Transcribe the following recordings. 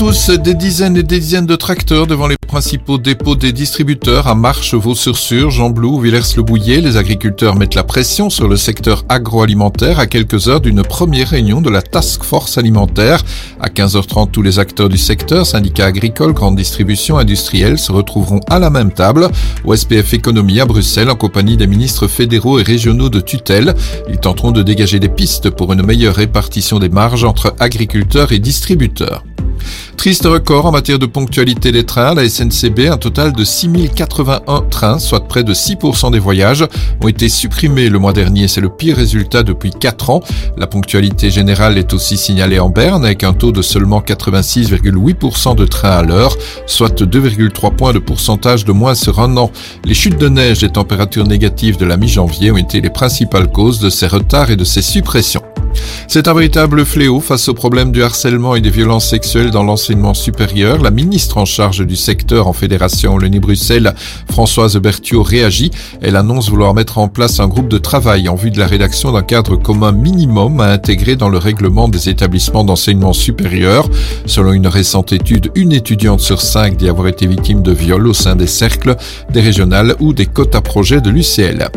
Tous. Des dizaines et des dizaines de tracteurs devant les principaux dépôts des distributeurs à Marche, Vaux-sur-Sur, Jean-Blou, Villers-le-Bouillet. Les agriculteurs mettent la pression sur le secteur agroalimentaire à quelques heures d'une première réunion de la Task Force alimentaire. À 15h30, tous les acteurs du secteur, syndicats agricoles, grande distribution, industriels, se retrouveront à la même table au SPF Économie à Bruxelles en compagnie des ministres fédéraux et régionaux de tutelle. Ils tenteront de dégager des pistes pour une meilleure répartition des marges entre agriculteurs et distributeurs. Triste record en matière de ponctualité des trains. La SNCB, un total de 6081 trains, soit près de 6% des voyages, ont été supprimés le mois dernier. C'est le pire résultat depuis 4 ans. La ponctualité générale est aussi signalée en Berne avec un taux de seulement 86,8% de trains à l'heure, soit 2,3 points de pourcentage de moins sur un an. Les chutes de neige et températures négatives de la mi-janvier ont été les principales causes de ces retards et de ces suppressions. C'est un véritable fléau face au problème du harcèlement et des violences sexuelles dans l'enseignement supérieur. La ministre en charge du secteur en fédération Wallonie-Bruxelles, Françoise Berthiaud, réagit. Elle annonce vouloir mettre en place un groupe de travail en vue de la rédaction d'un cadre commun minimum à intégrer dans le règlement des établissements d'enseignement supérieur. Selon une récente étude, une étudiante sur cinq dit avoir été victime de viol au sein des cercles, des régionales ou des quotas projets de l'UCL.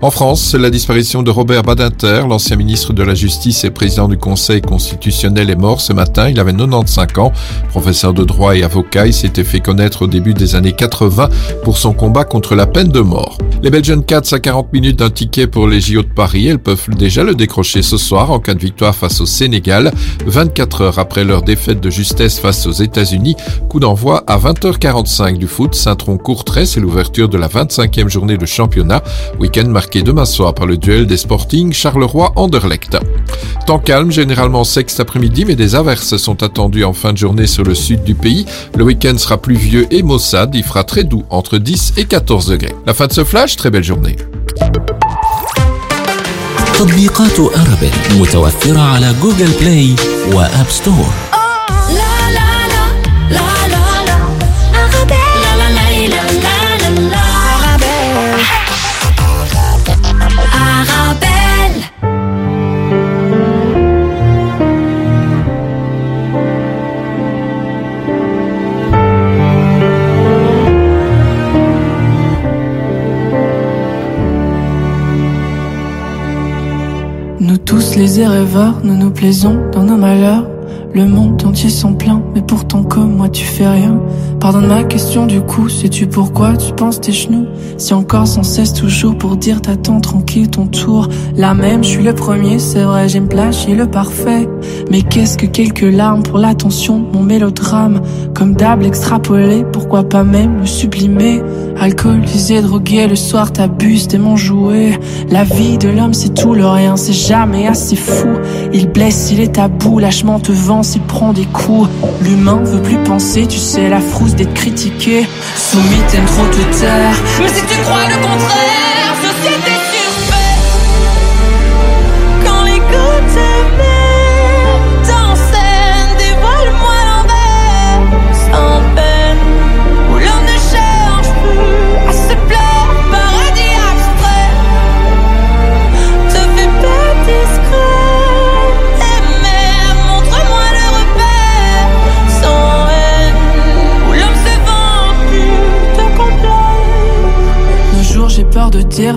En France, la disparition de Robert Badinter, l'ancien ministre de la Justice et président du Conseil constitutionnel, est mort ce matin. Il avait 95 Professeur de droit et avocat, il s'était fait connaître au début des années 80 pour son combat contre la peine de mort. Les Belgian Cats à 40 minutes d'un ticket pour les JO de Paris, elles peuvent déjà le décrocher ce soir en cas de victoire face au Sénégal, 24 heures après leur défaite de justesse face aux États-Unis. Coup d'envoi à 20h45 du foot. Saint-Tron-Courtrai, c'est l'ouverture de la 25e journée de championnat. Week-end marqué demain soir par le duel des Sporting Charleroi-Anderlecht. Temps calme, généralement sec cet après-midi, mais des averses sont attendues en fin de journée sur le sud du pays. Le week-end sera pluvieux et maussade, il fera très doux, entre 10 et 14 degrés. La fin de ce flash, très belle journée. تطبيقات أرابيل متوفرة على جوجل بلاي وآب ستور Tous les rêveurs, nous nous plaisons dans nos malheurs. Le monde entier s'en plaint, mais pourtant comme moi tu fais rien. Pardonne ma question du coup, sais-tu pourquoi tu penses tes genoux? Si encore sans cesse toujours pour dire t'attends tranquille ton tour. Là même, je suis le premier, c'est vrai, j'aime plagier le parfait. Mais qu'est-ce que quelques larmes pour l'attention, mon mélodrame? Comme d'hab extrapolé, pourquoi pas même le sublimer? Alcoolisé, drogué, le soir t'abuses t'es mon. La vie de l'homme c'est tout le rien, c'est jamais assez fou. Il blesse, il est tabou, lâchement te vend s'il prend des coups. L'humain veut plus penser, tu sais, la frousse d'être critiqué. Soumis, t'aimes trop te taire. Mais si tu crois le contraire, société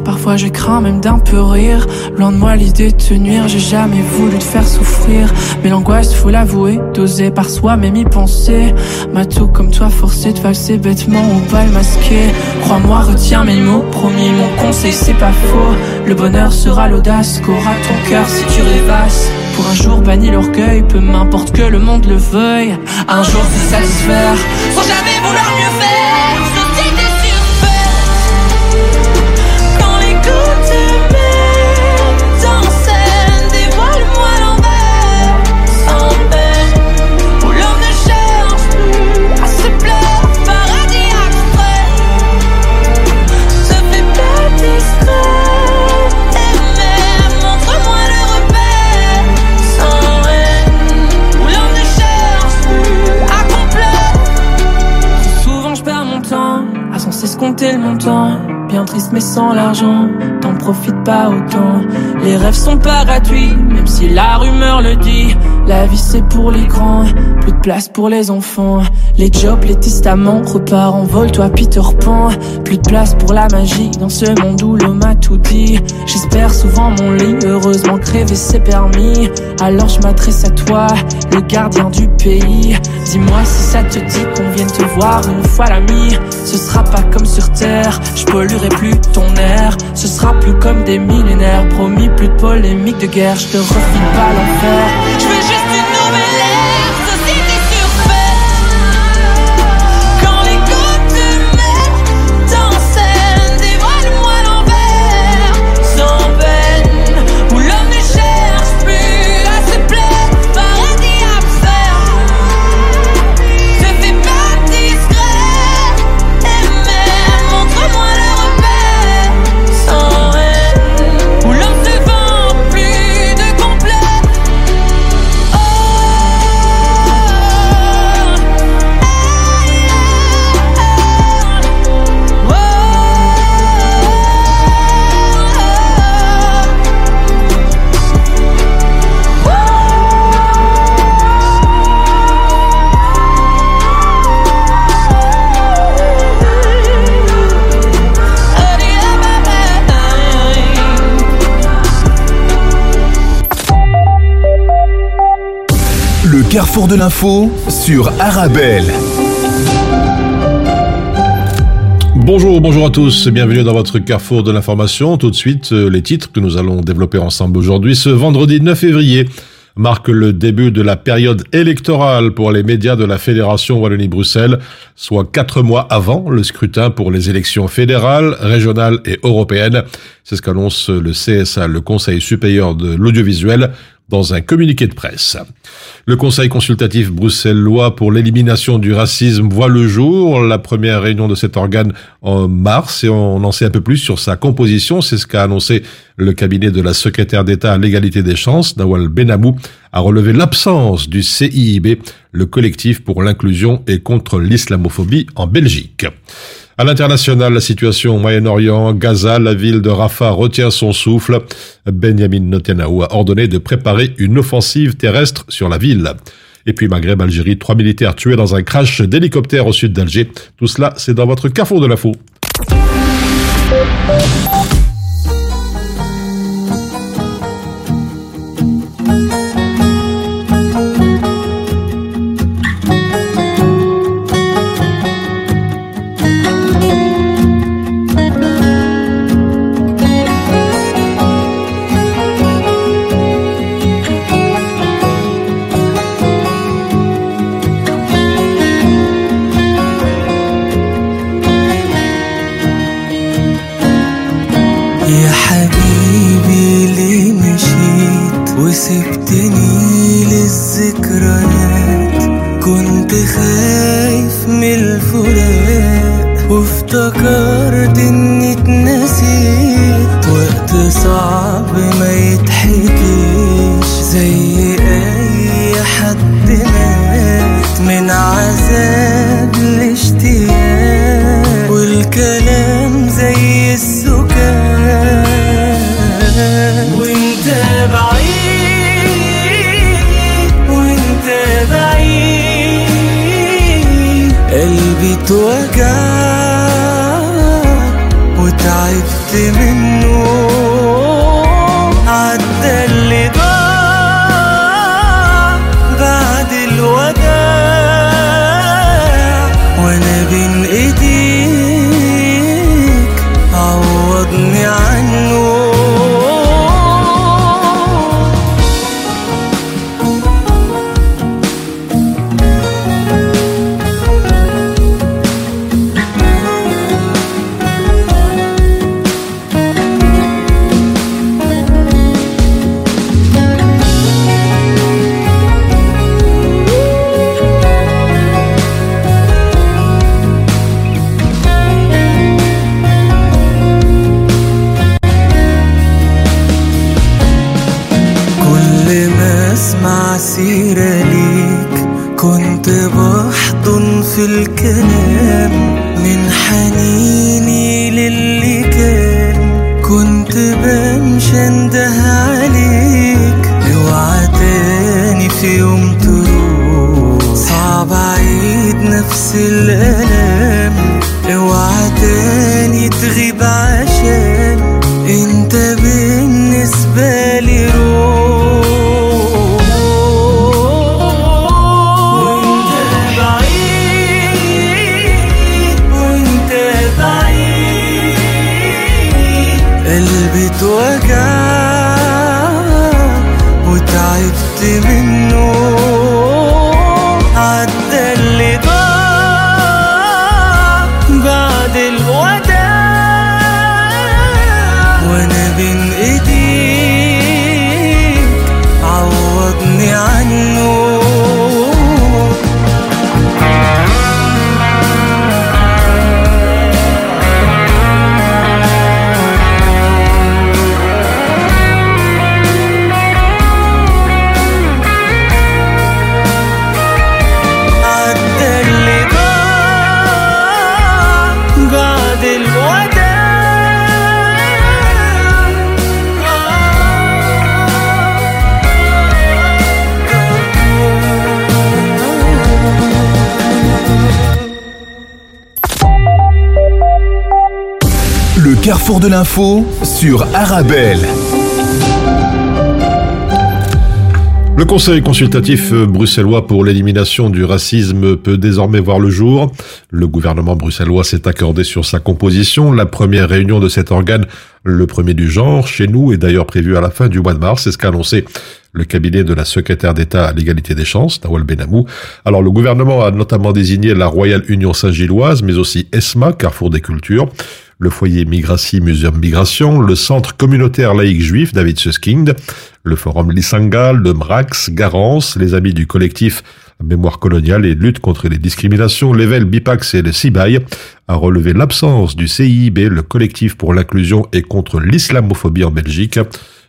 parfois je crains même d'un peu rire. Loin de moi l'idée de te nuire, j'ai jamais voulu te faire souffrir. Mais l'angoisse, faut l'avouer, d'oser par soi-même y penser. M'a tout comme toi forcé de valser bêtement ou pas le masquer. Crois-moi, retiens mes mots, promis, mon conseil c'est pas faux. Le bonheur sera l'audace qu'aura ton cœur si tu rêvasses. Pour un jour banni l'orgueil, peu m'importe que le monde le veuille. Un jour se satisfaire, sans jamais compter le. Triste mais sans l'argent, t'en profites pas autant. Les rêves sont pas gratuits, même si la rumeur le dit. La vie c'est pour les grands, plus de place pour les enfants. Les jobs, les testaments, repart en vol, toi Peter Pan. Plus de place pour la magie dans ce monde où l'homme a tout dit. J'espère souvent mon lit, heureusement crever c'est permis. Alors je m'adresse à toi, le gardien du pays. Dis-moi si ça te dit qu'on vienne te voir une fois l'ami. Ce sera pas comme sur terre, je polluerai plus ton air. Ce sera plus comme des millénaires, promis plus de polémique de guerre. Je te refile pas l'enfer. Juste une carrefour de l'info sur Arabelle. Bonjour, bonjour à tous, bienvenue dans votre carrefour de l'information. Tout de suite, euh, les titres que nous allons développer ensemble aujourd'hui. Ce vendredi 9 février marque le début de la période électorale pour les médias de la Fédération Wallonie-Bruxelles, soit quatre mois avant le scrutin pour les élections fédérales, régionales et européennes. C'est ce qu'annonce le CSA, le Conseil supérieur de l'audiovisuel, dans un communiqué de presse. Le Conseil consultatif bruxellois pour l'élimination du racisme voit le jour. La première réunion de cet organe en mars et on en sait un peu plus sur sa composition. C'est ce qu'a annoncé le cabinet de la secrétaire d'État à l'égalité des chances, Nawal Benamou, a relevé l'absence du CIIB, le collectif pour l'inclusion et contre l'islamophobie en Belgique. À l'international, la situation au Moyen-Orient, Gaza, la ville de Rafah retient son souffle. Benjamin Netanyahu a ordonné de préparer une offensive terrestre sur la ville. Et puis Maghreb, Algérie, trois militaires tués dans un crash d'hélicoptère au sud d'Alger. Tout cela, c'est dans votre carrefour de l'info. وانت بعيد وانت بعيد. قلبي اتوجع وتعبت منه. Carrefour de l'info sur Arabelle. Le Conseil consultatif bruxellois pour l'élimination du racisme peut désormais voir le jour. Le gouvernement bruxellois s'est accordé sur sa composition. La première réunion de cet organe, le premier du genre, chez nous, est d'ailleurs prévue à la fin du mois de mars. C'est ce qu'a annoncé le cabinet de la secrétaire d'État à l'égalité des chances, Nawal Benamou. Alors, le gouvernement a notamment désigné la Royale Union Saint-Gilloise, mais aussi ESMA, Carrefour des Cultures, le foyer Migratie Museum Migration, le centre communautaire laïque juif David Suskind, le forum Lissanga, le MRAX, Garance, les amis du collectif Mémoire coloniale et lutte contre les discriminations, l'Evel Bipax et le CIBAI a relevé l'absence du CIIB, le collectif pour l'inclusion et contre l'islamophobie en Belgique.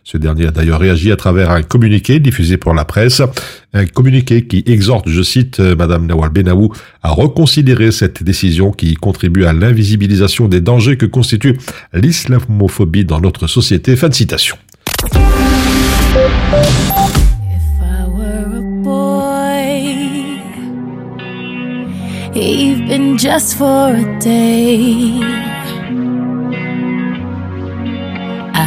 Ce dernier a d'ailleurs réagi à travers un communiqué diffusé pour la presse, un communiqué qui exhorte, je cite euh, Madame Nawal Benaou, à reconsidérer cette décision qui contribue à l'invisibilisation des dangers que constitue l'islamophobie dans notre société. Fin de citation.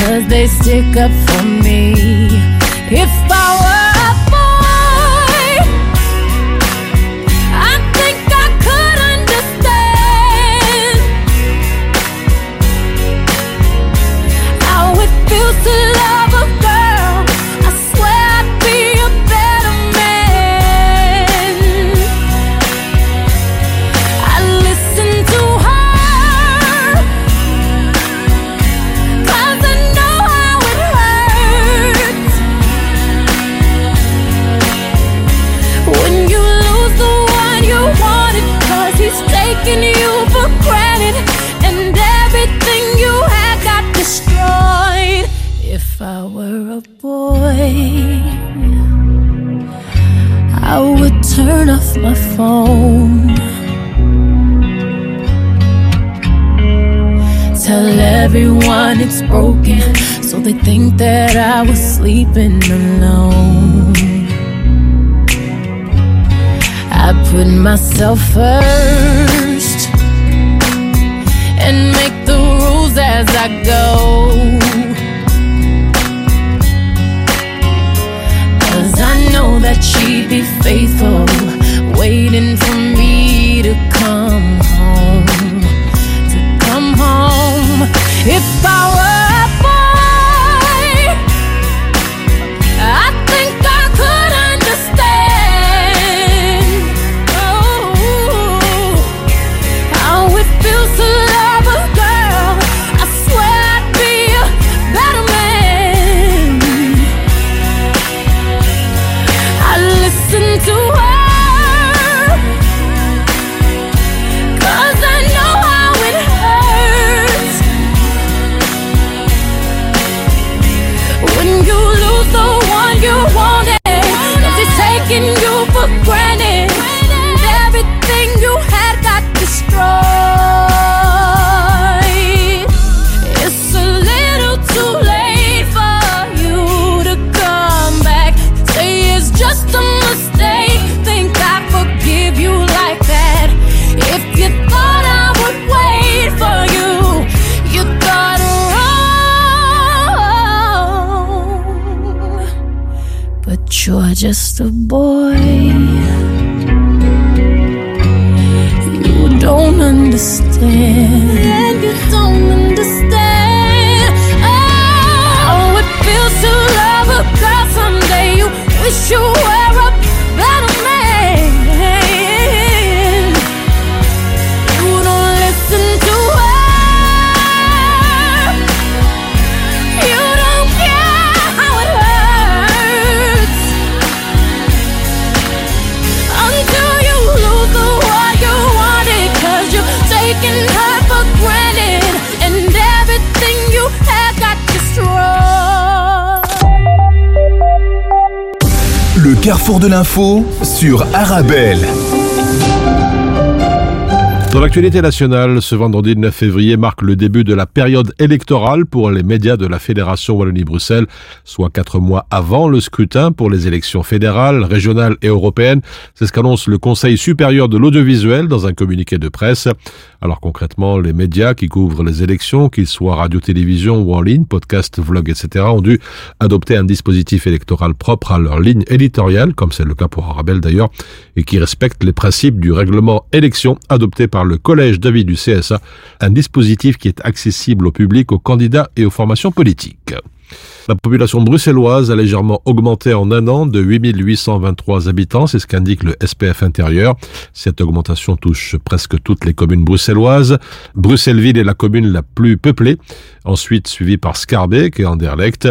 Cause they stick up for me. If my phone. Tell everyone it's broken, so they think that I was sleeping alone. I put myself first and make the rules as I go. Cause I know that she'd be faithful, waiting for me to come home. To come home. If I were of carrefour de l'info sur Arabelle. Dans l'actualité nationale, ce vendredi 9 février marque le début de la période électorale pour les médias de la Fédération Wallonie-Bruxelles, soit quatre mois avant le scrutin pour les élections fédérales, régionales et européennes. C'est ce qu'annonce le Conseil supérieur de l'audiovisuel dans un communiqué de presse. Alors concrètement, les médias qui couvrent les élections, qu'ils soient radio-télévision ou en ligne, podcast, vlog, etc., ont dû adopter un dispositif électoral propre à leur ligne éditoriale, comme c'est le cas pour Arabelle d'ailleurs, et qui respecte les principes du règlement élection adopté par le Collège d'avis du CSA, un dispositif qui est accessible au public, aux candidats et aux formations politiques. La population bruxelloise a légèrement augmenté en un an de 8823 habitants, c'est ce qu'indique le SPF intérieur. Cette augmentation touche presque toutes les communes bruxelloises. Bruxelles-Ville est la commune la plus peuplée, ensuite suivie par Scarbeck et Anderlecht.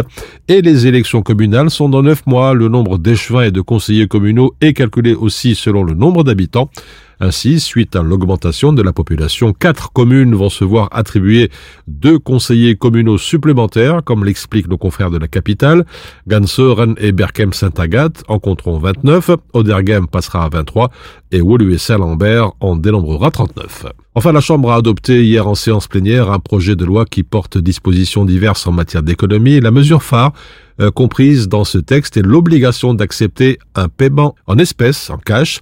Et les élections communales sont dans neuf mois. Le nombre d'échevins et de conseillers communaux est calculé aussi selon le nombre d'habitants. Ainsi, suite à l'augmentation de la population, quatre communes vont se voir attribuer deux conseillers communaux supplémentaires, comme l'expliquent nos confrères de la capitale. Gansoren et Berkem-Saint-Agathe en compteront 29, Odergem passera à 23 et Wolu et Saint-Lambert en dénombrera 39. Enfin, la Chambre a adopté hier en séance plénière un projet de loi qui porte dispositions diverses en matière d'économie. La mesure phare euh, comprise dans ce texte est l'obligation d'accepter un paiement en espèces, en cash.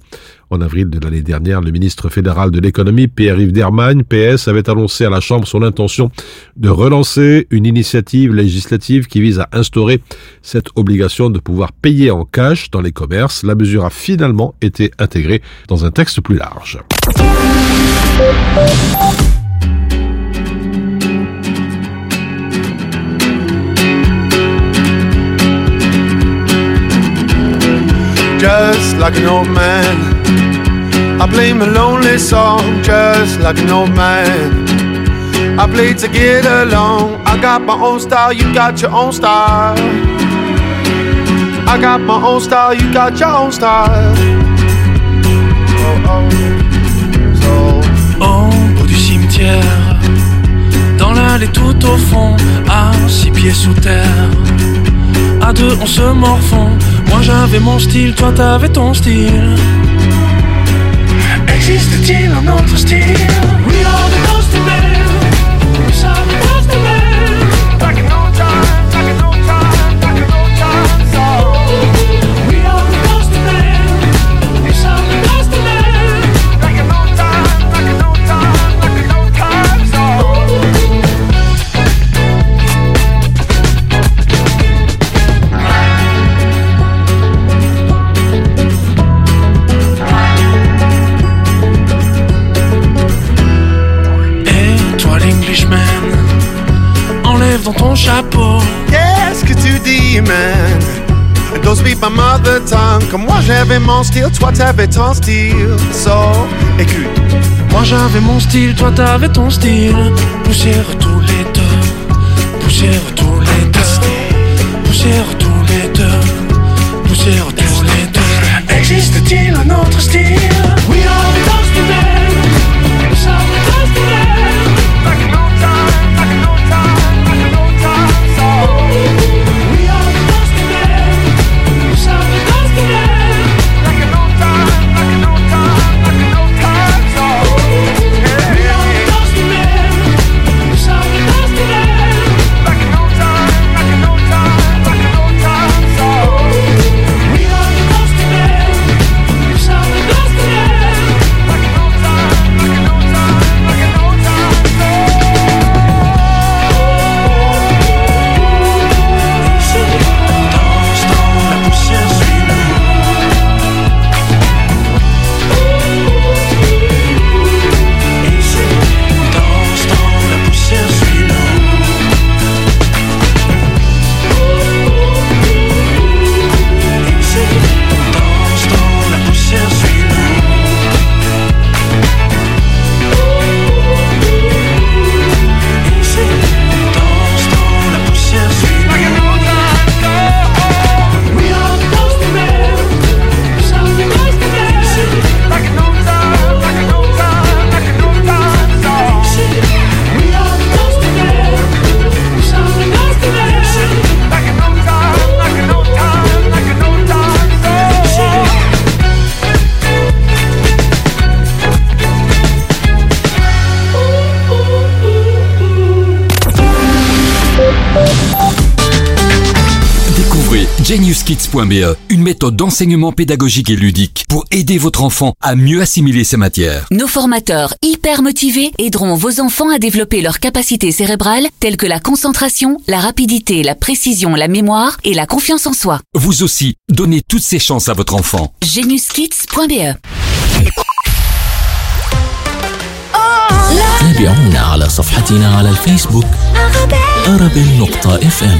En avril de l'année dernière, le ministre fédéral de l'économie, Pierre-Yves Dermagne, PS, avait annoncé à la Chambre son intention de relancer une initiative législative qui vise à instaurer cette obligation de pouvoir payer en cash dans les commerces. La mesure a finalement été intégrée dans un texte plus large. Just like an old man. I play my lonely song just like an old man. I play to get along. I got my own style, you got your own style. I got my own style, you got your own style. Oh, oh. So, Au bout du cimetière, dans l'allée tout au fond, à six pieds sous terre. À deux, on se morfond. Moi j'avais mon style, toi t'avais ton style. Existe-t-il un autre style? Speak my mother tongue. Comme moi j'avais mon style, toi t'avais ton style. So, écoute. Moi j'avais mon style, toi t'avais ton style. Poussière tous les deux, poussière tous les deux, poussière geniuskids.be, une méthode d'enseignement pédagogique et ludique pour aider votre enfant à mieux assimiler ses matières. Nos formateurs hyper motivés aideront vos enfants à développer leurs capacités cérébrales telles que la concentration, la rapidité, la précision, la mémoire et la confiance en soi. Vous aussi, donnez toutes ces chances à votre enfant. geniuskids.be تابعونا على صفحتنا على الفيسبوك أرابيل نقطة اف ام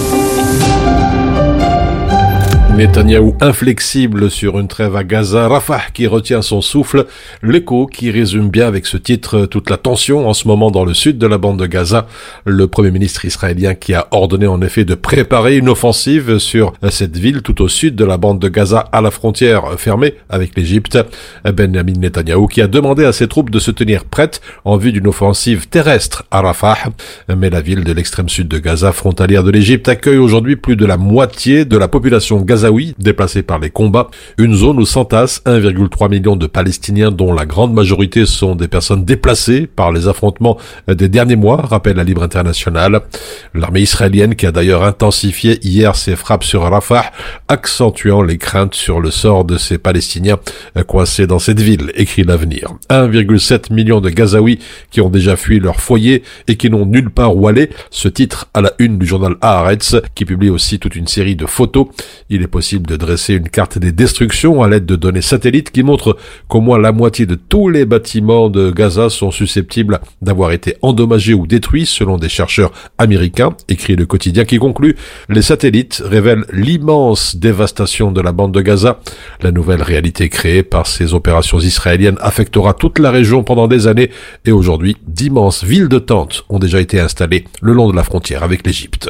Netanyahou inflexible sur une trêve à Gaza, Rafah qui retient son souffle, l'écho qui résume bien avec ce titre toute la tension en ce moment dans le sud de la bande de Gaza, le premier ministre israélien qui a ordonné en effet de préparer une offensive sur cette ville tout au sud de la bande de Gaza à la frontière fermée avec l'Égypte, Benjamin Netanyahou qui a demandé à ses troupes de se tenir prêtes en vue d'une offensive terrestre à Rafah, mais la ville de l'extrême sud de Gaza, frontalière de l'Égypte, accueille aujourd'hui plus de la moitié de la population gazaoui déplacés par les combats, une zone où s'entassent 1,3 million de Palestiniens dont la grande majorité sont des personnes déplacées par les affrontements des derniers mois, rappelle la Libre Internationale. L'armée israélienne qui a d'ailleurs intensifié hier ses frappes sur Rafah, accentuant les craintes sur le sort de ces Palestiniens coincés dans cette ville, écrit l'avenir. 1,7 million de Gazaouis qui ont déjà fui leur foyer et qui n'ont nulle part où aller, ce titre à la une du journal Haaretz, qui publie aussi toute une série de photos. Il est possible de dresser une carte des destructions à l'aide de données satellites qui montrent qu'au moins la moitié de tous les bâtiments de Gaza sont susceptibles d'avoir été endommagés ou détruits selon des chercheurs américains, écrit le quotidien qui conclut les satellites révèlent l'immense dévastation de la bande de Gaza. La nouvelle réalité créée par ces opérations israéliennes affectera toute la région pendant des années et aujourd'hui d'immenses villes de tentes ont déjà été installées le long de la frontière avec l'Égypte.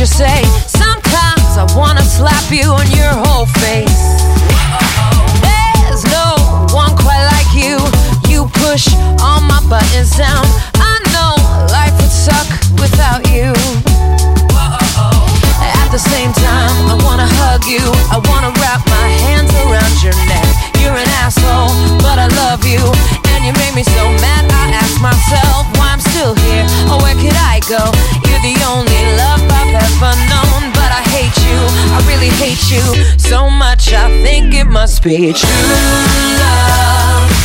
You say. Sometimes I wanna slap you on your whole face. There's no one quite like you. You push all my buttons down. I know life would suck without you. At the same time, I wanna hug you. I wanna wrap my hands around your neck. You're an asshole, but I love you. And you make me so mad, I ask myself why I'm still here. Or where could I go? You're the only love ever known. But I hate you, I really hate you so much. I think it must be true love.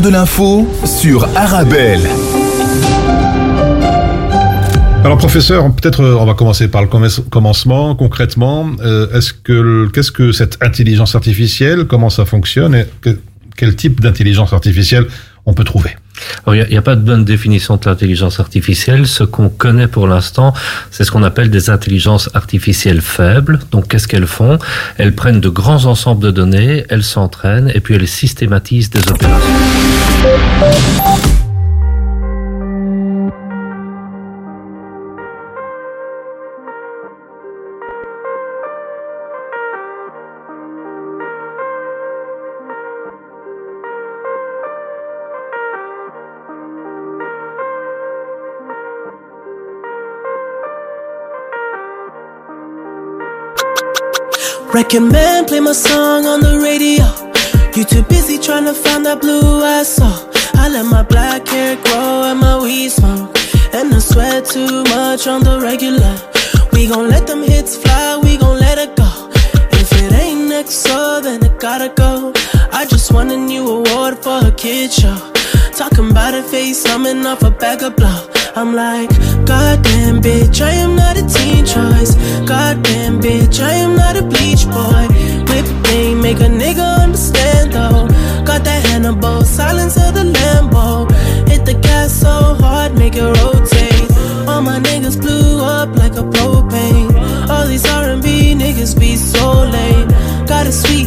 De l'info sur Arabelle. Alors professeur, peut-être euh, on va commencer par le commence- commencement. Concrètement, euh, est-ce que qu'est-ce que cette intelligence artificielle Comment ça fonctionne et que- quel type d'intelligence artificielle on peut trouver? Il n'y a, pas de bonne définition de l'intelligence artificielle. Ce qu'on connaît pour l'instant, c'est ce qu'on appelle des intelligences artificielles faibles. Donc, qu'est-ce qu'elles font? Elles prennent de grands ensembles de données, elles s'entraînent et puis elles systématisent des opérations. Reckon man, play my song on the radio. You too busy trying to find that blue I saw. I let my black hair grow and my weed smoke. And I sweat too much on the regular. We gon' let them hits fly, we gon' let it go. If it ain't next, so then it gotta go. I just won a new award for a kid show. Talking about a face, coming off a bag of blow. I'm like, goddamn bitch, I am not a teen choice. Goddamn bitch, I am not a bleach boy. Whip game, make a nigga understand though. Got that Hannibal, silence of the Lambo. Hit the gas so hard, make it rotate. All my niggas blew up like a propane. All these R&B niggas be so lame. Got a sweet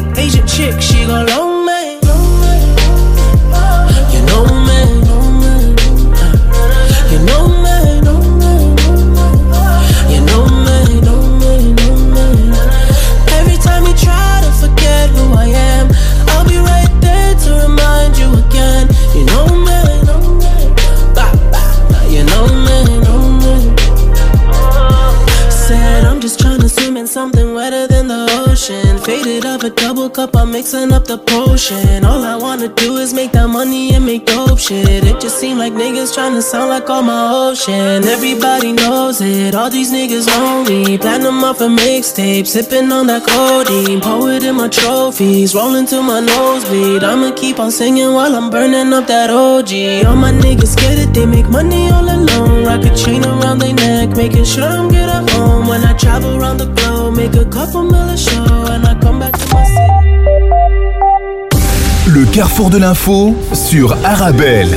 shit. It just seem like niggas trying to sound like all my ocean. Everybody knows it, all these niggas lonely. Platinum off a mixtape, sipping on that codeine. Poet in my trophies, rolling to my nosebleed. I'ma keep on singing while I'm burning up that OG. All my niggas get it, they make money all alone. Rock a chain around their neck, making sure I'm good at home. When I travel around the globe, make a couple million Le carrefour de l'info sur Arabelle.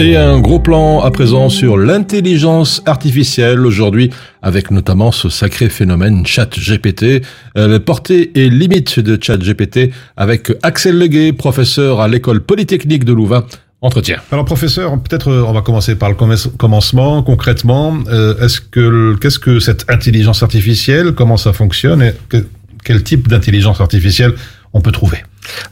Et un gros plan à présent sur l'intelligence artificielle aujourd'hui, avec notamment ce sacré phénomène ChatGPT, euh, les portées et limites de ChatGPT, avec Axel Leguet, professeur à l'école polytechnique de Louvain. Entretien. Alors professeur, peut-être euh, on va commencer par le commence- commencement. Concrètement, euh, est-ce que qu'est-ce que cette intelligence artificielle Comment ça fonctionne et que- quel type d'intelligence artificielle on peut trouver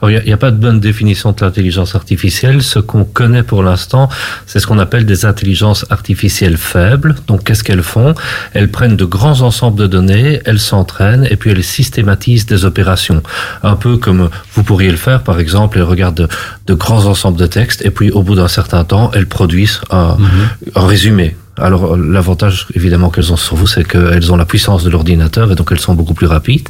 Alors, il n'y a, pas de bonne définition de l'intelligence artificielle. Ce qu'on connaît pour l'instant, c'est ce qu'on appelle des intelligences artificielles faibles. Donc, qu'est-ce qu'elles font? Elles prennent de grands ensembles de données, elles s'entraînent et puis elles systématisent des opérations. Un peu comme vous pourriez le faire, par exemple, elles regardent de, de grands ensembles de textes et puis au bout d'un certain temps, elles produisent un, un résumé. Alors l'avantage évidemment qu'elles ont sur vous, c'est qu'elles ont la puissance de l'ordinateur et donc elles sont beaucoup plus rapides.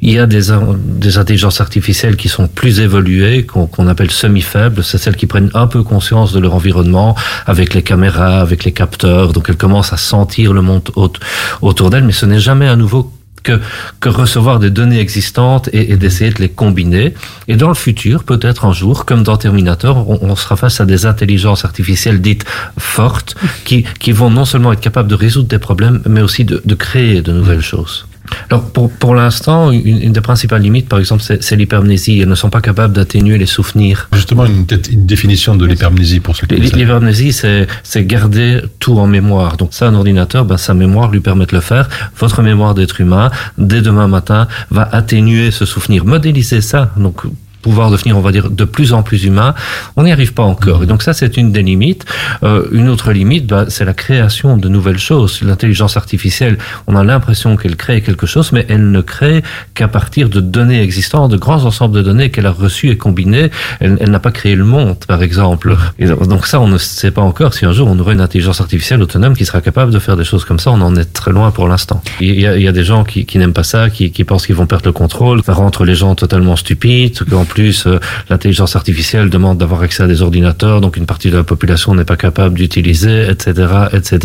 Il y a des, des intelligences artificielles qui sont plus évoluées, qu'on appelle semi-faibles. C'est celles qui prennent un peu conscience de leur environnement, avec les caméras, avec les capteurs. Donc elles commencent à sentir le monde aut- autour d'elles, mais ce n'est jamais à nouveau que, que recevoir des données existantes et, et d'essayer de les combiner. Et dans le futur, peut-être un jour, comme dans Terminator, on, on sera face à des intelligences artificielles dites fortes qui, qui vont non seulement être capables de résoudre des problèmes, mais aussi de, de créer de nouvelles choses. Alors pour, pour l'instant, une, une des principales limites, par exemple, c'est l'hypermnésie. Elles ne sont pas capables d'atténuer les souvenirs. Justement, une, définition de l'hypermnésie pour ceux qui. L'hypermnésie, c'est c'est garder tout en mémoire. Donc ça, un ordinateur, ben, sa mémoire lui permet de le faire. Votre mémoire d'être humain, dès demain matin, va atténuer ce souvenir. Modéliser ça, donc pouvoir devenir, on va dire, de plus en plus humain, on n'y arrive pas encore. Et donc ça, c'est une des limites. Euh, une autre limite, bah, c'est la création de nouvelles choses. L'intelligence artificielle, on a l'impression qu'elle crée quelque chose, mais elle ne crée qu'à partir de données existantes, de grands ensembles de données qu'elle a reçues et combinées. Elle, elle n'a pas créé le monde, par exemple. Donc ça, on ne sait pas encore si un jour on aura une intelligence artificielle autonome qui sera capable de faire des choses comme ça. On en est très loin pour l'instant. Il y a, des gens qui, qui n'aiment pas ça, qui, pensent qu'ils vont perdre le contrôle, ça rend les gens totalement stupides, plus, euh, l'intelligence artificielle demande d'avoir accès à des ordinateurs, donc une partie de la population n'est pas capable d'utiliser, etc., etc.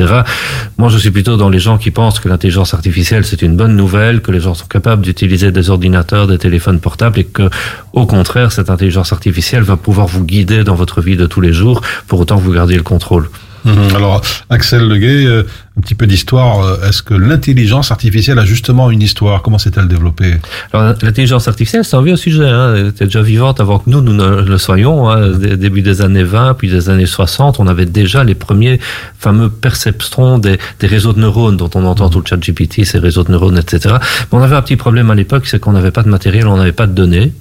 Moi, je suis plutôt dans les gens qui pensent que l'intelligence artificielle c'est une bonne nouvelle, que les gens sont capables d'utiliser des ordinateurs, des téléphones portables, et que, au contraire, cette intelligence artificielle va pouvoir vous guider dans votre vie de tous les jours, pour autant que vous gardiez le contrôle. Mhm. Alors, Axel Leguet, euh, un petit peu d'histoire. euh, Est-ce que l'intelligence artificielle a justement une histoire? Comment s'est-elle développée? Alors, l'intelligence artificielle, c'est un vieux sujet. Hein. Elle était déjà vivante avant que nous, nous ne le soyons. Hein. Dé- Début des années 20, puis des années 60, on avait déjà les premiers fameux perceptrons des, des réseaux de neurones dont on entend tout le chat GPT, ces réseaux de neurones, etc. Mais on avait un petit problème à l'époque, c'est qu'on n'avait pas de matériel, on n'avait pas de données.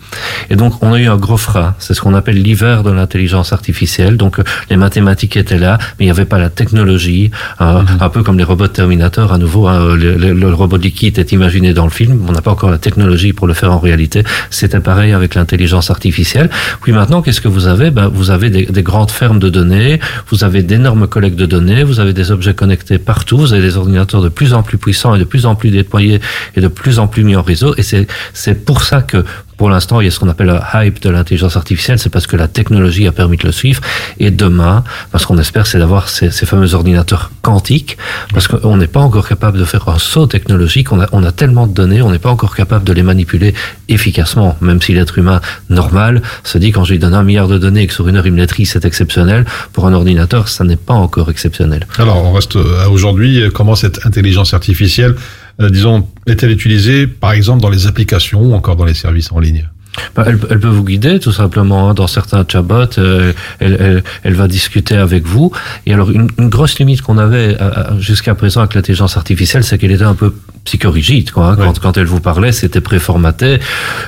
Et donc, on a eu un gros frein. C'est ce qu'on appelle l'hiver de l'intelligence artificielle. Donc, euh, les mathématiques étaient là, mais il n'y avait pas la technologie, hein, un peu comme les robots Terminator, à nouveau, hein, le, le- robot liquide est imaginé dans le film, on n'a pas encore la technologie pour le faire en réalité. C'était pareil avec l'intelligence artificielle. Puis maintenant, qu'est-ce que vous avez? Ben, Vous avez des, des grandes fermes de données, vous avez d'énormes collectes de données, vous avez des objets connectés partout, vous avez des ordinateurs de plus en plus puissants et de plus en plus déployés et de plus en plus mis en réseau. Et c'est pour ça que pour l'instant, il y a ce qu'on appelle un hype de l'intelligence artificielle, c'est parce que la technologie a permis de le suivre. Et demain, parce qu'on espère, c'est d'avoir ces, fameux ordinateurs quantiques, parce qu'on n'est pas encore capable de faire un saut technologique. On a, tellement de données, on n'est pas encore capable de les manipuler efficacement, même si l'être humain normal se dit quand je lui donne un milliard de données et que sur une heure il me les c'est exceptionnel. Pour un ordinateur, ça n'est pas encore exceptionnel. Alors, on reste euh, à aujourd'hui. Comment cette intelligence artificielle, disons, est-elle utilisée, par exemple, dans les applications ou encore dans les services en ligne Bah, elle, elle peut vous guider tout simplement hein, dans certains chatbots. euh, elle, elle, elle va discuter avec vous. Et alors une, une grosse limite qu'on avait euh, euh, jusqu'à présent avec l'intelligence artificielle, c'est qu'elle était un peu psychorigide. Quoi, hein. quand, quand elle vous parlait, c'était préformaté,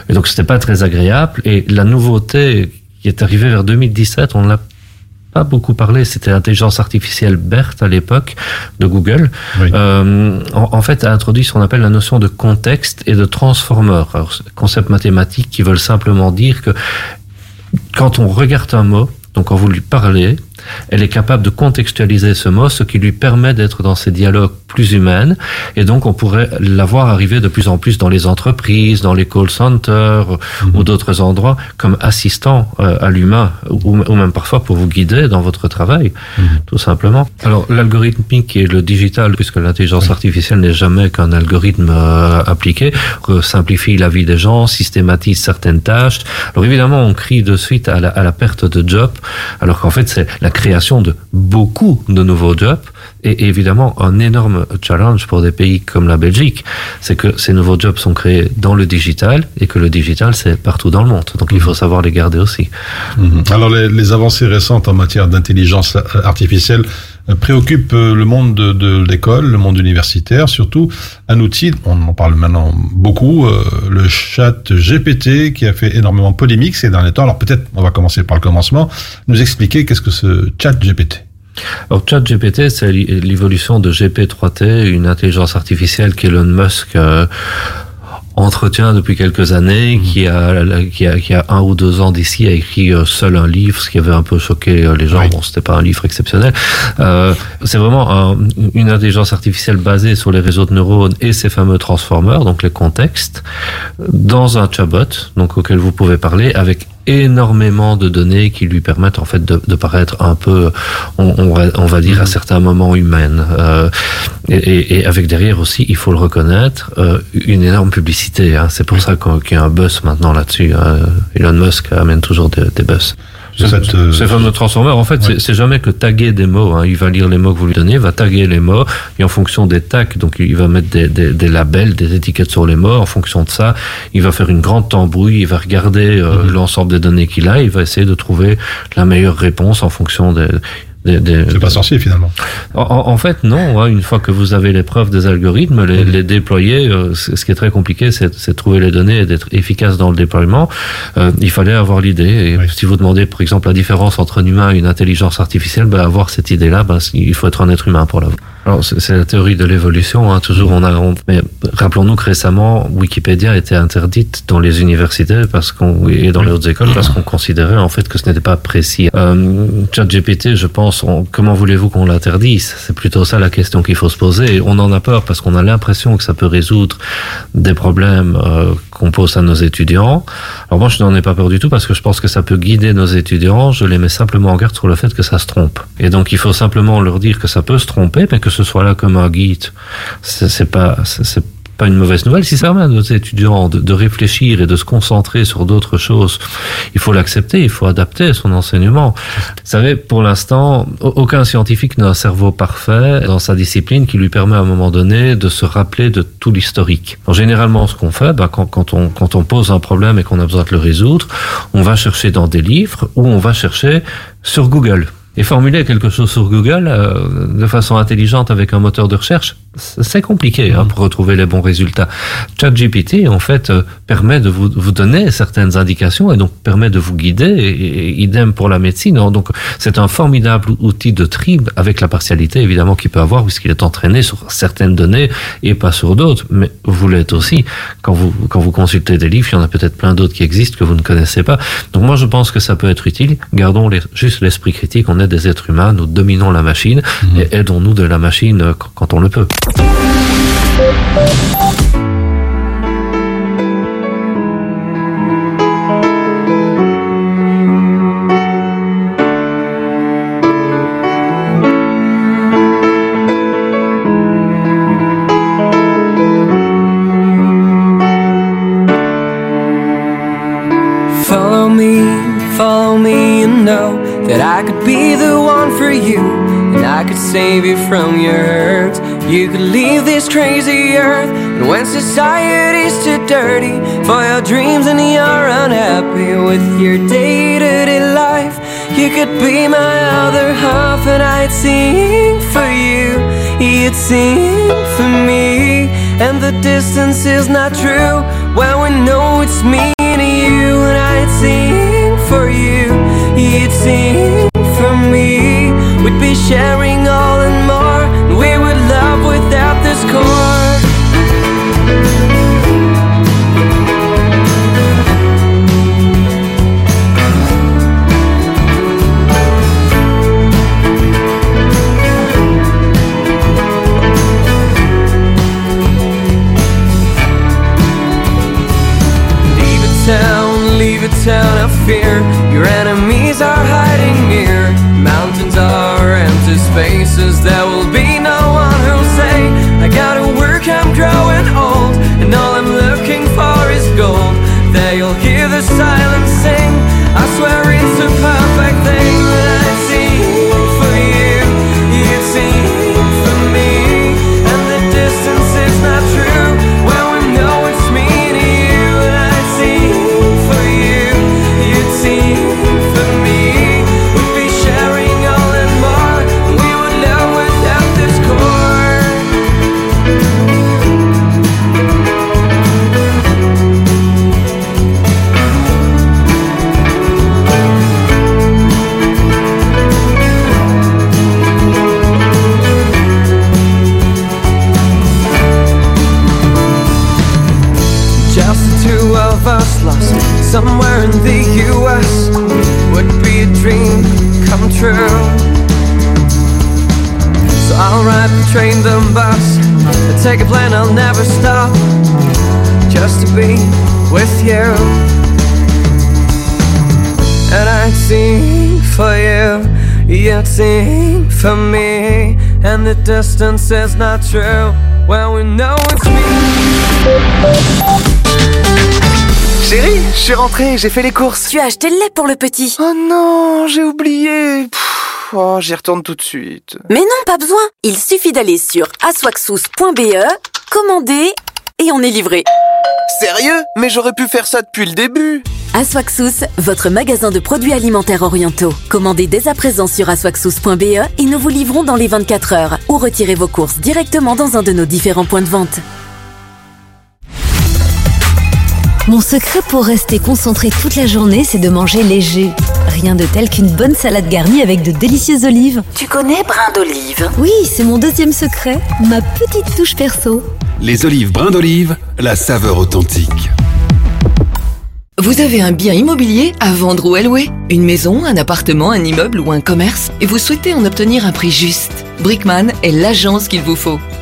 et donc c'était pas très agréable. Et la nouveauté qui est arrivée vers 2017, on l'a pas beaucoup parlé, c'était l'intelligence artificielle BERT à l'époque de Google. Euh, en, en fait, a introduit ce qu'on appelle la notion de contexte et de transformer. Concepts mathématiques qui veulent simplement dire que quand on regarde un mot, donc quand vous lui parlez, elle est capable de contextualiser ce mot, ce qui lui permet d'être dans ces dialogues plus humaines. Et donc, on pourrait la voir arriver de plus en plus dans les entreprises, dans les call centers ou d'autres endroits, comme assistant euh, à l'humain, ou, ou même parfois pour vous guider dans votre travail, tout simplement. Alors, l'algorithmique et le digital, puisque l'intelligence artificielle n'est jamais qu'un algorithme euh, appliqué, simplifie la vie des gens, systématise certaines tâches. Alors, évidemment, on crie de suite à la, à la perte de jobs, alors qu'en fait, c'est la création de beaucoup de nouveaux jobs et évidemment un énorme challenge pour des pays comme la Belgique, c'est que ces nouveaux jobs sont créés dans le digital et que le digital c'est partout dans le monde. Donc il faut savoir les garder aussi. Mhm. Alors, les, les avancées récentes en matière d'intelligence artificielle euh, préoccupent euh, le monde de, l'école, le monde universitaire, surtout un outil, on en parle maintenant beaucoup, euh, le chat GPT qui a fait énormément polémique ces derniers temps. Alors peut-être on va commencer par le commencement, nous expliquer qu'est-ce que ce chat GPT. Alors ChatGPT, c'est l'i- l'évolution de GP3T, une intelligence artificielle qu'Elon Musk entretient depuis quelques années, qui, a, qui, a, qui a un ou deux ans d'ici a écrit euh, seul un livre, ce qui avait un peu choqué euh, les gens. Bon, c'était pas un livre exceptionnel. Euh, c'est vraiment un- une intelligence artificielle basée sur les réseaux de neurones et ces fameux transformers, donc les contextes, dans un chatbot, donc auquel vous pouvez parler avec énormément de données qui lui permettent en fait de, de paraître un peu, on, on va, on va dire à certains moments humaines. Euh, et, et- avec derrière aussi, il faut le reconnaître, euh, une énorme publicité. hein. C'est pour ça qu'il y a un buzz maintenant là-dessus. hein. Elon Musk amène toujours des, des buzz. De cette, euh, Ces fameux en fait, c'est- c'est jamais que taguer des mots. hein. Il va lire les mots que vous lui donnez, il va taguer les mots, et en fonction des tags, donc il va mettre des, des- des labels, des étiquettes sur les mots. En fonction de ça, il va faire une grande tambouille, il va regarder euh, Mhm. l'ensemble des données qu'il a, il va essayer de trouver la meilleure réponse en fonction des... des, des- C'est pas sorcier finalement. en, en- fait, non. hein. Une fois que vous avez les preuves des algorithmes, les, les déployer, euh, ce qui est très compliqué, c'est c'est de trouver les données et d'être efficace dans le déploiement. Euh, il fallait avoir l'idée. Et si vous demandez, par exemple, la différence entre un humain et une intelligence artificielle, ben, avoir cette idée-là, ben, il faut être un être humain pour l'avoir. Alors c'est la théorie de l'évolution. Hein. Toujours, on a. mais rappelons-nous que récemment, Wikipédia été interdite dans les universités parce qu'on et dans les hautes écoles parce qu'on considérait en fait que ce n'était pas précis. Euh, ChatGPT, je pense, comment voulez-vous qu'on l'interdise? C'est plutôt ça la question qu'il faut se poser. On en a peur parce qu'on a l'impression que ça peut résoudre des problèmes euh, qu'on pose à nos étudiants. Alors moi, je n'en ai pas peur du tout parce que je pense que ça peut guider nos étudiants. Je les mets simplement en garde sur le fait que ça se trompe. Et donc, il faut simplement leur dire que ça peut se tromper, mais que ce soit là comme un guide. C'est pas, c'est pas une mauvaise nouvelle. Si ça permet à nos étudiants de, réfléchir et de se concentrer sur d'autres choses, il faut l'accepter, il faut adapter son enseignement. Vous savez, pour l'instant, au- aucun scientifique n'a un cerveau parfait dans sa discipline qui lui permet à un moment donné de se rappeler de tout l'historique. Généralement, ce qu'on fait, ben, quand, quand, on, quand on pose un problème et qu'on a besoin de le résoudre, on va chercher dans des livres ou on va chercher sur Google. Et formuler quelque chose sur Google euh, de façon intelligente avec un moteur de recherche, c'est compliqué hein, pour retrouver les bons résultats. ChatGPT, en fait, euh, permet de vous, vous donner certaines indications et donc permet de vous guider, et, et idem pour la médecine. hein. Donc, c'est un formidable outil de tri avec la partialité, évidemment, qu'il peut avoir puisqu'il est entraîné sur certaines données et pas sur d'autres. Mais vous l'êtes aussi. Quand vous, quand vous consultez des livres, il y en a peut-être plein d'autres qui existent que vous ne connaissez pas. Donc, moi, je pense que ça peut être utile. Gardons les- juste l'esprit critique. On est des êtres humains, nous dominons la machine et aidons-nous de la machine euh, quand on le peut. Follow me, follow me, and know that I could be the one for you. And I could save you from your hurts. You could leave this crazy earth. And when society's too dirty for your dreams and you're unhappy with your day to day life, you could be my other half, and I'd sing for you. You'd sing for me. And the distance is not true when we know it's me and you, and I'd sing for you. You'd sing for me. We'd be sharing town, of fear. Your enemies are hiding near. Mountains are empty spaces. There will be no one who'll say, I gotta work, I'm growing old. And all I'm looking for is gold. There you'll hear the silence sing. I swear it's a the distance is not true. Well, we know it's me. Chérie, je suis rentré, j'ai fait les courses. Tu as acheté le lait pour le petit. Oh non, j'ai oublié. Pff, oh, j'y retourne tout de suite. Mais non, pas besoin. Il suffit d'aller sur aswaxous.be, commander et on est livré. Sérieux? Mais j'aurais pu faire ça depuis le début. Aswaxous, votre magasin de produits alimentaires orientaux. Commandez dès à présent sur aswaxous.be et nous vous livrons dans les 24 heures ou retirez vos courses directement dans un de nos différents points de vente. Mon secret pour rester concentré toute la journée, c'est de manger léger. Rien de tel qu'une bonne salade garnie avec de délicieuses olives. Tu connais brin d'olive? Oui, c'est mon deuxième secret, ma petite touche perso. Les olives brin d'olive, la saveur authentique. Vous avez un bien immobilier à vendre ou à louer? Une maison, un appartement, un immeuble ou un commerce? Et vous souhaitez en obtenir un prix juste? Brickman est l'agence qu'il vous faut.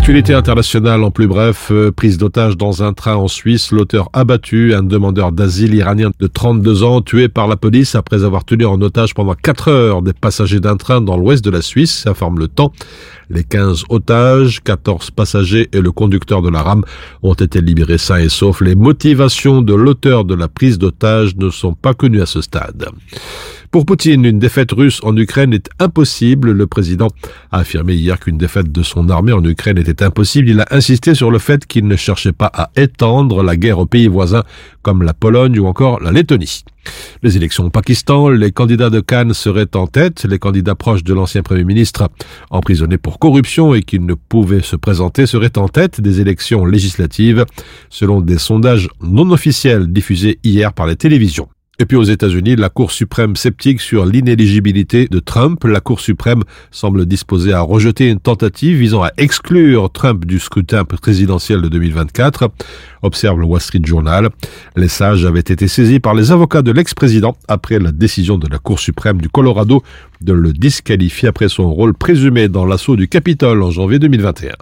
L'actualité internationale en plus bref, euh, prise d'otage dans un train en Suisse, l'auteur abattu, un demandeur d'asile iranien de 32 ans, tué par la police après avoir tenu en otage pendant 4 heures des passagers d'un train dans l'ouest de la Suisse, informe le temps. Les 15 otages, 14 passagers et le conducteur de la rame ont été libérés sains et saufs. Les motivations de l'auteur de la prise d'otage ne sont pas connues à ce stade. Pour Poutine, une défaite russe en Ukraine est impossible. Le président a affirmé hier qu'une défaite de son armée en Ukraine était impossible. Il a insisté sur le fait qu'il ne cherchait pas à étendre la guerre aux pays voisins comme la Pologne ou encore la Lettonie. Les élections au Pakistan, les candidats de Cannes seraient en tête, les candidats proches de l'ancien Premier ministre emprisonné pour corruption et qui ne pouvaient se présenter seraient en tête des élections législatives, selon des sondages non officiels diffusés hier par les télévisions. Et puis aux États-Unis, la Cour suprême sceptique sur l'inéligibilité de Trump. La Cour suprême semble disposée à rejeter une tentative visant à exclure Trump du scrutin présidentiel de 2024, observe le Wall Street Journal. Les sages avaient été saisis par les avocats de l'ex-président après la décision de la Cour suprême du Colorado de le disqualifier après son rôle présumé dans l'assaut du Capitole en janvier 2021.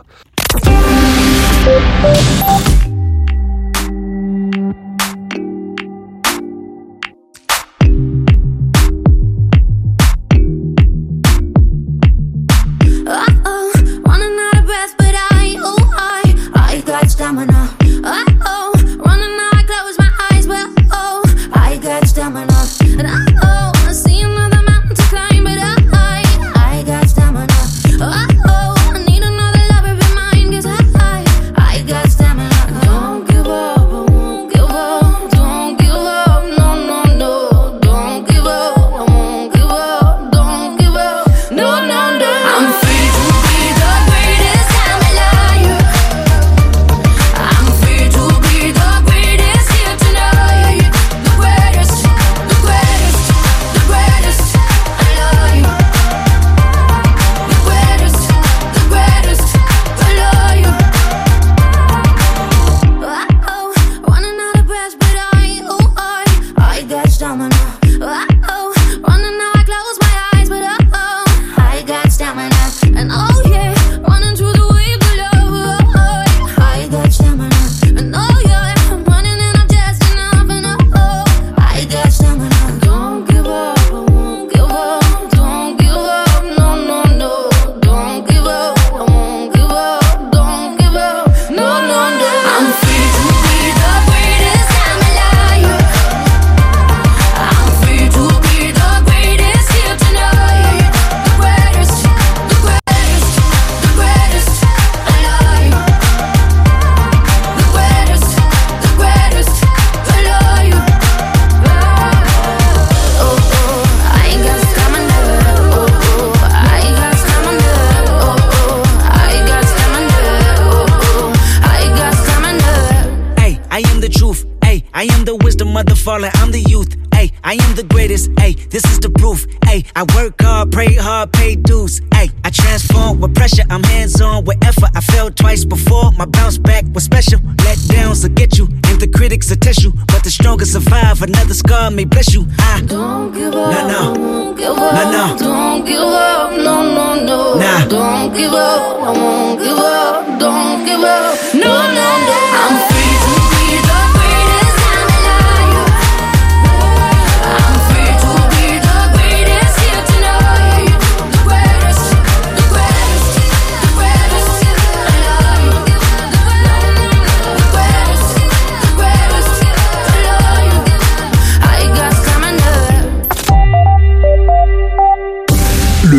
Wisdom of the fallen. I'm the youth. Hey, I am the greatest. Hey, this is the proof. Hey, I work hard, pray hard, pay dues. Hey, I transform with pressure. I'm hands on with effort. I failed twice before. My bounce back was special. Let downs will get you, and the critics will test you. But the strongest survive. Another scar may bless you. I Don't give up. No, no. Won't give up. No, no. Don't give up. No, no, no. Nah. Don't give up. I won't give up. Don't give up. No, no, no.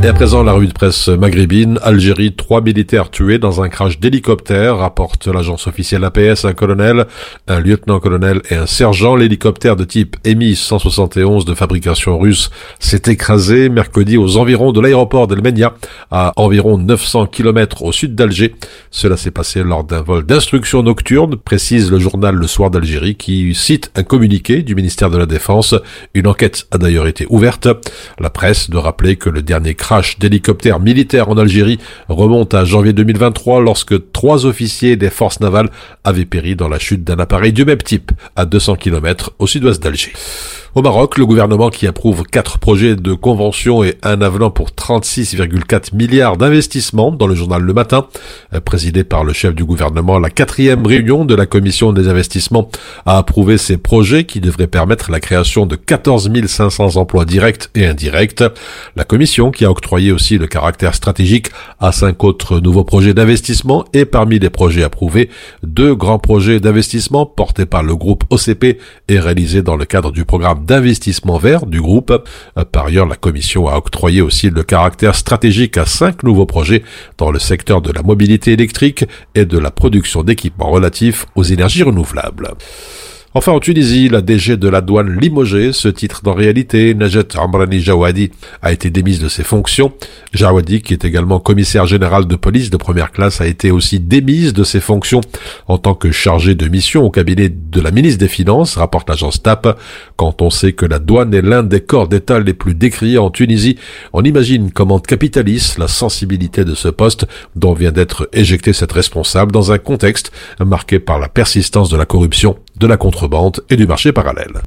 Et à présent, la revue de presse maghrébine. Algérie, trois militaires tués dans un crash d'hélicoptère, rapporte l'agence officielle APS, un colonel, un lieutenant-colonel et un sergent. L'hélicoptère de type EMI 171 de fabrication russe s'est écrasé mercredi aux environs de l'aéroport d'El Menia, à environ 900 km au sud d'Alger. Cela s'est passé lors d'un vol d'instruction nocturne, précise le journal Le Soir d'Algérie, qui cite un communiqué du ministère de la Défense. Une enquête a d'ailleurs été ouverte. La presse de rappeler que le dernier crash crash d'hélicoptères militaires en Algérie remonte à janvier 2023 lorsque trois officiers des forces navales avaient péri dans la chute d'un appareil du même type à 200 km au sud-ouest d'Alger. Au Maroc, le gouvernement qui approuve quatre projets de convention et un avenant pour 36,4 milliards d'investissements dans le journal Le Matin, euh, présidé par le chef du gouvernement, la quatrième réunion de la commission des investissements a approuvé ces projets qui devraient permettre la création de 14 500 emplois directs et indirects. La commission qui a octroyé aussi le caractère stratégique à cinq autres nouveaux projets d'investissement et parmi les projets approuvés, deux grands projets d'investissement portés par le groupe OCP et réalisés dans le cadre du programme d'investissement vert du groupe. Par ailleurs, la Commission a octroyé aussi le caractère stratégique à cinq nouveaux projets dans le secteur de la mobilité électrique et de la production d'équipements relatifs aux énergies renouvelables. Enfin, en Tunisie, la DG de la douane limogée se titre d'en réalité Najet Amrani Jawadi a été démise de ses fonctions. Jawadi, qui est également commissaire général de police de première classe, a été aussi démise de ses fonctions en tant que chargé de mission au cabinet de la ministre des Finances, rapporte l'agence TAP. Quand on sait que la douane est l'un des corps d'État les plus décriés en Tunisie, on imagine comment capitalise la sensibilité de ce poste dont vient d'être éjecté cette responsable dans un contexte marqué par la persistance de la corruption de la contrebande et du marché parallèle.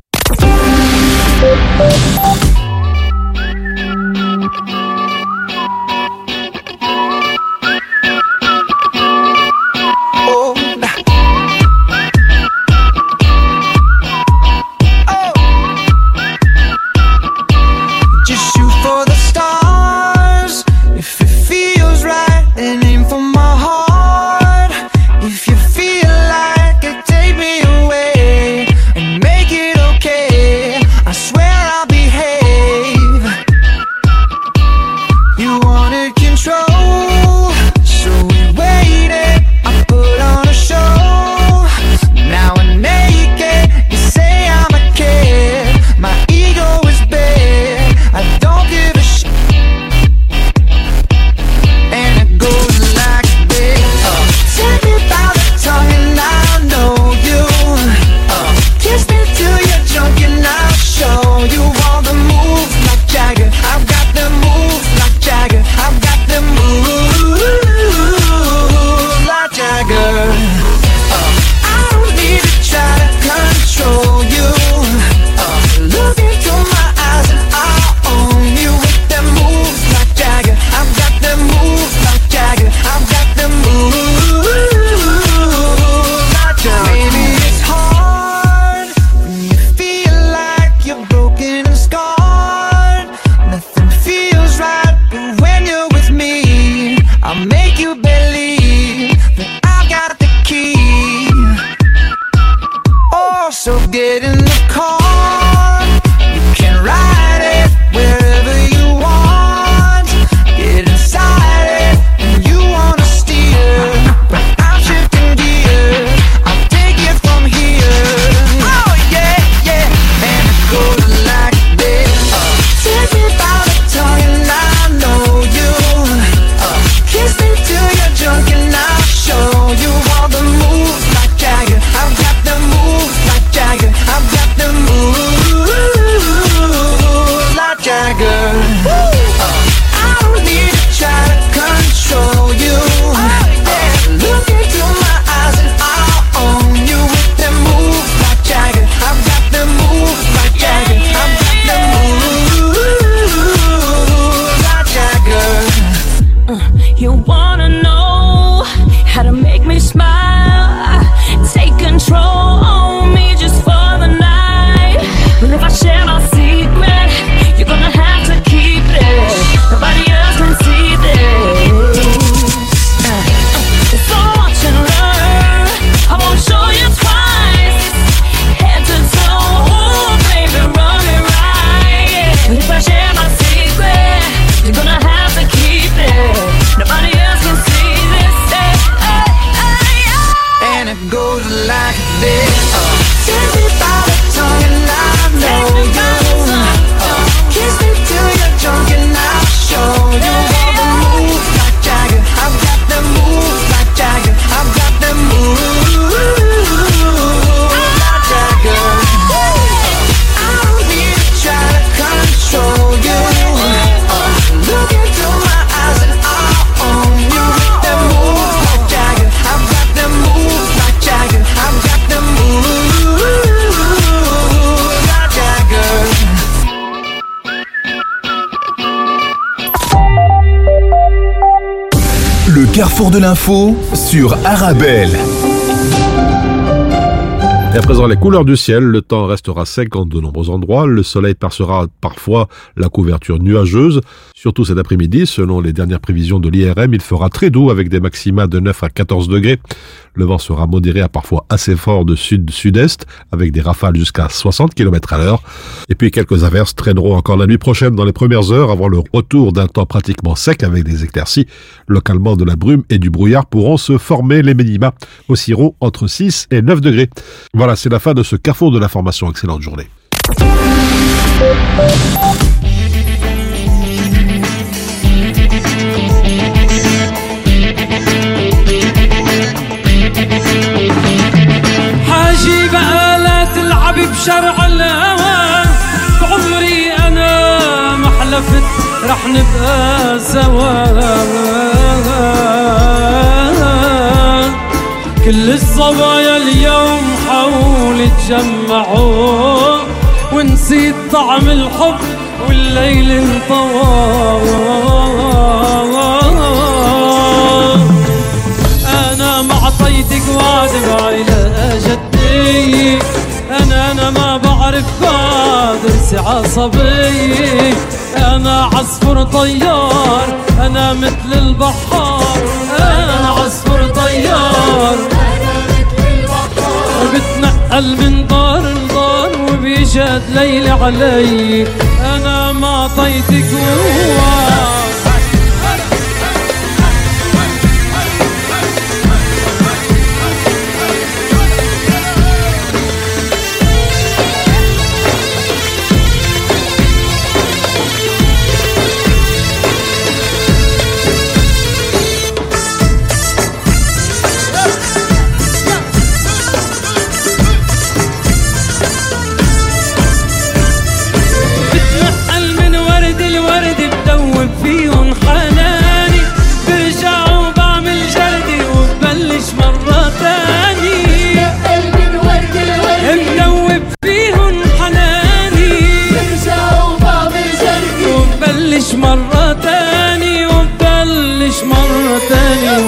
Carrefour de l'info sur Arabelle. Et à présent, les couleurs du ciel, le temps restera sec en de nombreux endroits, le soleil percera parfois la couverture nuageuse, surtout cet après-midi, selon les dernières prévisions de l'IRM, il fera très doux avec des maxima de 9 à 14 degrés. Le vent sera modéré à parfois assez fort de sud-sud-est, avec des rafales jusqu'à 60 km à l'heure. Et puis quelques averses traîneront encore la nuit prochaine dans les premières heures avant le retour d'un temps pratiquement sec avec des éclaircies. Localement de la brume et du brouillard pourront se former. Les minima oscilleront entre 6 et 9 degrés. Voilà, c'est la fin de ce carrefour de l'information. Excellente journée. بشرع الهوى. بعمري أنا ما حلفت رح نبقى سوا. كل الصبايا اليوم حول تجمعوا. ونسيت طعم الحب والليل انطوى. أنا ما عطيتك وعد بعيلة جدي أنا أنا ما بعرف قادر عصبي أنا عصفور طيار أنا مثل البحار. أنا عصفور طيار. بتنقل من دار لدار وبيجاد ليل علي. أنا ما عطيتك وعد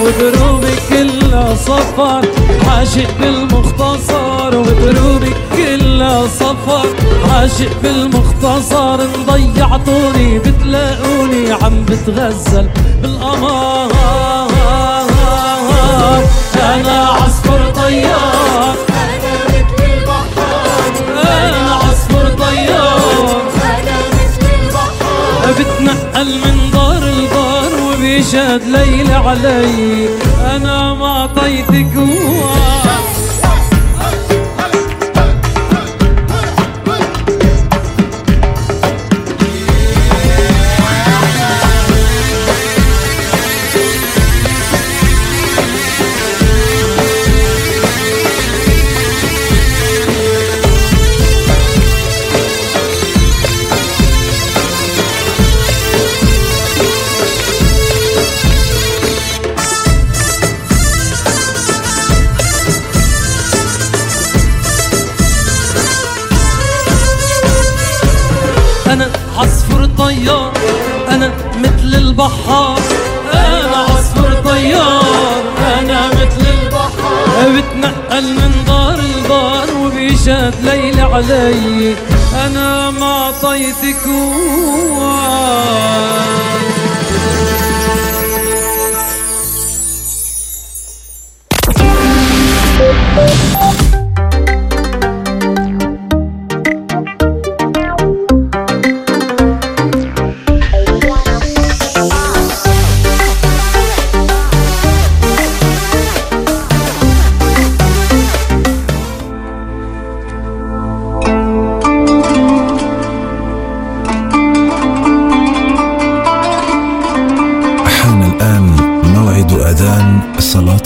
ودروبي كلها صفر. عاشق بالمختصر ودروبي كلها صفر. عاشق بالمختصر مضيع طولي. بتلاقوني عم بتغزل بالقمر أنا عصفور طيار. أنا مثل البحار أنا عصفور طيار. أنا مثل البحار بتنقل من دار شاد ليلى علي أنا ما أعطيتك قوه علي أنا ما أعطيتك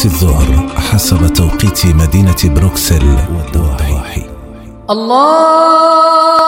الظهر حسب توقيت مدينة بروكسل والضواحي الله